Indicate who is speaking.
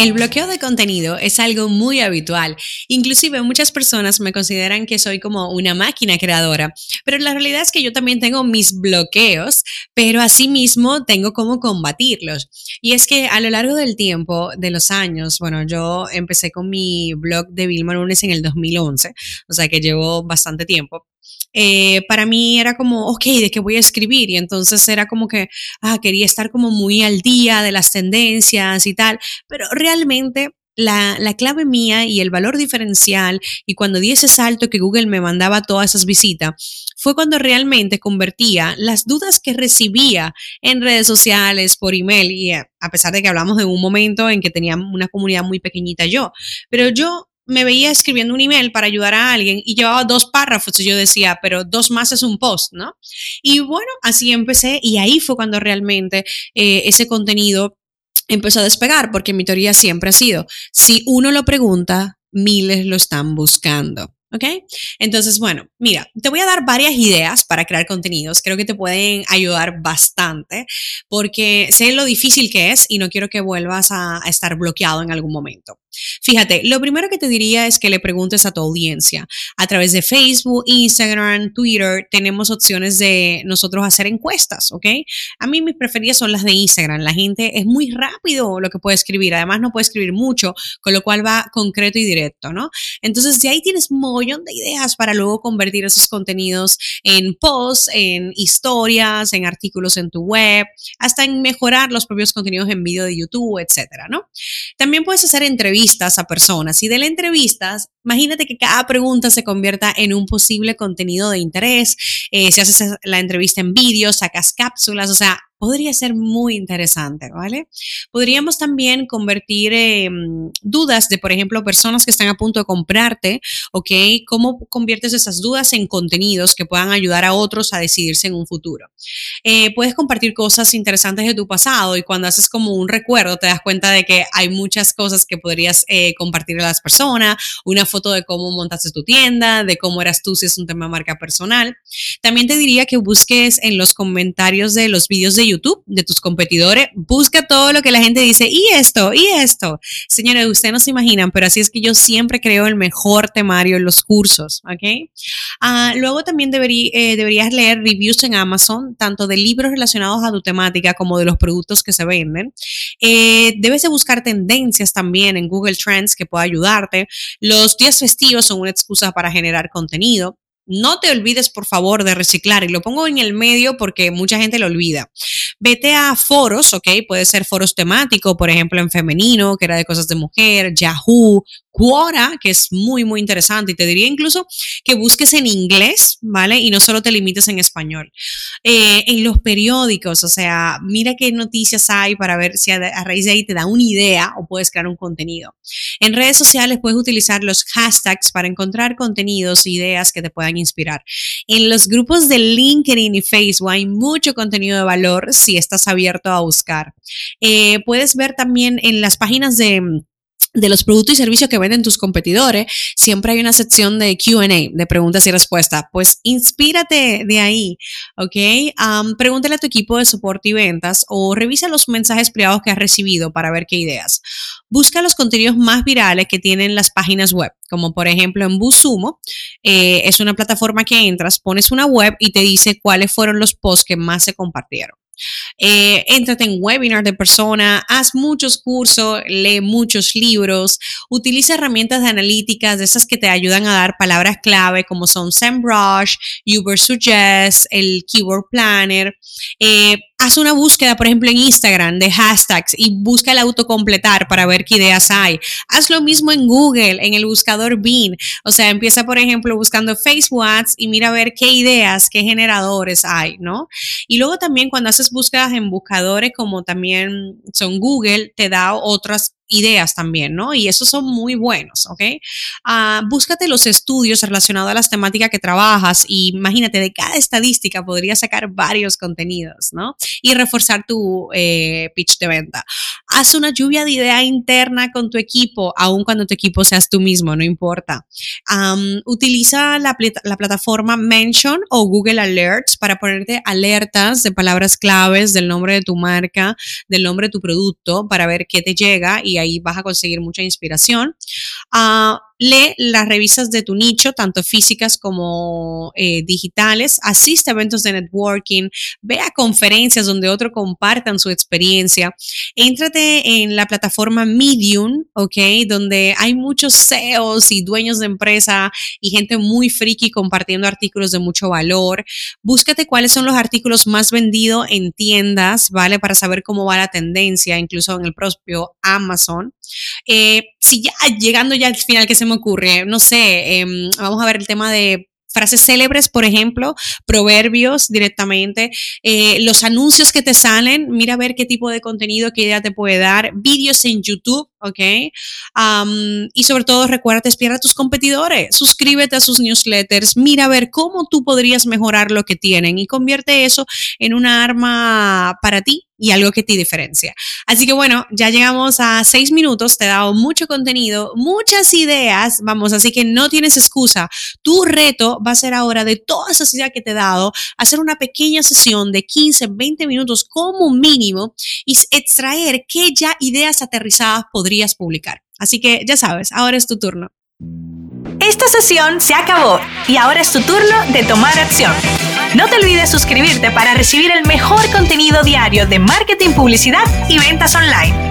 Speaker 1: El bloqueo de contenido es algo muy habitual. Inclusive muchas personas me consideran que soy como una máquina creadora, pero la realidad es que yo también tengo mis bloqueos, pero asimismo tengo cómo combatirlos. Y es que a lo largo del tiempo, de los años, bueno, yo empecé con mi blog de Vilma Lunes en el 2011, o sea que llevo bastante tiempo. Eh, para mí era como, ok, ¿de qué voy a escribir? Y entonces era como que, ah, quería estar como muy al día de las tendencias y tal, pero realmente la, la, clave mía y el valor diferencial y cuando di ese salto que Google me mandaba todas esas visitas, fue cuando realmente convertía las dudas que recibía en redes sociales, por email, y a pesar de que hablamos de un momento en que tenía una comunidad muy pequeñita yo, pero yo me veía escribiendo un email para ayudar a alguien y llevaba dos párrafos y yo decía, pero dos más es un post, ¿no? Y bueno, así empecé y ahí fue cuando realmente eh, ese contenido empezó a despegar, porque mi teoría siempre ha sido, si uno lo pregunta, miles lo están buscando. ¿Ok? Entonces, bueno, mira, te voy a dar varias ideas para crear contenidos. Creo que te pueden ayudar bastante porque sé lo difícil que es y no quiero que vuelvas a, a estar bloqueado en algún momento. Fíjate, lo primero que te diría es que le preguntes a tu audiencia. A través de Facebook, Instagram, Twitter, tenemos opciones de nosotros hacer encuestas, ¿ok? A mí mis preferidas son las de Instagram. La gente es muy rápido lo que puede escribir. Además, no puede escribir mucho, con lo cual va concreto y directo, ¿no? Entonces, de ahí tienes un de ideas para luego convertir esos contenidos en posts, en historias, en artículos en tu web, hasta en mejorar los propios contenidos en vídeo de YouTube, etcétera, ¿no? También puedes hacer entrevistas a personas. Y de las entrevistas, imagínate que cada pregunta se convierta en un posible contenido de interés. Eh, si haces la entrevista en vídeo, sacas cápsulas, o sea, podría ser muy interesante, ¿vale? Podríamos también convertir em, dudas de, por ejemplo, personas que están a punto de comprarte, ¿ok? ¿Cómo conviertes esas dudas en contenidos que puedan ayudar a otros a decidirse en un futuro? Eh, puedes compartir cosas interesantes de tu pasado y cuando haces como un recuerdo te das cuenta de que hay muchas cosas que podrías eh, compartir a las personas, una foto de cómo montaste tu tienda, de cómo eras tú si es un tema de marca personal. También te diría que busques en los comentarios de los vídeos de YouTube de tus competidores, busca todo lo que la gente dice, y esto, y esto. Señores, ustedes no se imaginan, pero así es que yo siempre creo el mejor temario en los cursos, ¿ok? Ah, luego también eh, deberías leer reviews en Amazon, tanto de libros relacionados a tu temática como de los productos que se venden. Eh, debes de buscar tendencias también en Google Trends que pueda ayudarte. Los días festivos son una excusa para generar contenido. No te olvides, por favor, de reciclar. Y lo pongo en el medio porque mucha gente lo olvida. Vete a foros, ¿ok? Puede ser foros temáticos, por ejemplo, en femenino, que era de cosas de mujer, Yahoo, Quora, que es muy, muy interesante. Y te diría incluso que busques en inglés, ¿vale? Y no solo te limites en español. Eh, en los periódicos, o sea, mira qué noticias hay para ver si a, raíz de ahí te da una idea o puedes crear un contenido. En redes sociales puedes utilizar los hashtags para encontrar contenidos e ideas que te puedan inspirar. En los grupos de LinkedIn y Facebook hay mucho contenido de valor si estás abierto a buscar. Eh, puedes ver también en las páginas de de los productos y servicios que venden tus competidores, siempre hay una sección de QA, de preguntas y respuestas. Pues inspírate de ahí, ¿ok? pregúntale a tu equipo de soporte y ventas o revisa los mensajes privados que has recibido para ver qué ideas. Busca los contenidos más virales que tienen las páginas web, como por ejemplo en Busumo. Eh, es una plataforma que entras, pones una web y te dice cuáles fueron los posts que más se compartieron. Eh, éntrate en webinar de persona, haz muchos cursos, lee muchos libros, utiliza herramientas de analíticas, de esas que te ayudan a dar palabras clave como son SEMrush, Uber Suggest, el Keyword Planner. Eh, haz una búsqueda, por ejemplo, en Instagram de hashtags y busca el autocompletar para ver qué ideas hay. Haz lo mismo en Google, en el buscador Bing. O sea, empieza, por ejemplo, buscando Facebook y mira a ver qué ideas, qué generadores hay, ¿no? Y luego también cuando haces búsquedas en buscadores como también son Google, te da otras ideas también, ¿no? Y esos son muy buenos, ¿ok? Ah, búscate los estudios relacionados a las temáticas que trabajas y imagínate, de cada estadística podrías sacar varios contenidos, ¿no? Y reforzar tu eh, pitch de venta. Haz una lluvia de idea interna con tu equipo, aun cuando tu equipo seas tú mismo, no importa. utiliza la, la plataforma Mention o Google Alerts para ponerte alertas de palabras claves, del nombre de tu marca, del nombre de tu producto, para ver qué te llega y ahí vas a conseguir mucha inspiración. Uh, lee las revistas de tu nicho, tanto físicas como eh, digitales, asiste a eventos de networking, ve a conferencias donde otros compartan su experiencia, éntrate en la plataforma Medium, ¿ok? Donde hay muchos CEOs y dueños de empresa y gente muy friki compartiendo artículos de mucho valor. Búscate cuáles son los artículos más vendidos en tiendas, ¿vale? Para saber cómo va la tendencia, incluso en el propio Amazon. Eh, si ya llegando ya al final que se me ocurre, no sé, em, vamos a ver el tema de frases célebres, por ejemplo, proverbios directamente, eh, los anuncios que te salen, mira a ver qué tipo de contenido, qué idea te puede dar, vídeos en YouTube, ¿ok? y sobre todo recuerda espiar a tus competidores, suscríbete a sus newsletters, mira a ver cómo tú podrías mejorar lo que tienen y convierte eso en una arma para ti y algo que te diferencia. Así que bueno, ya llegamos a seis minutos, te he dado mucho contenido, muchas ideas, vamos, así que no tienes excusa. Tu reto va a ser ahora de todas esas ideas que te he dado, hacer una pequeña sesión de 15, 20 minutos como mínimo y extraer qué ya ideas aterrizadas publicar. Así que ya sabes, ahora es tu turno.
Speaker 2: Esta sesión se acabó y ahora es tu turno de tomar acción. No te olvides suscribirte para recibir el mejor contenido diario de marketing, publicidad y ventas online.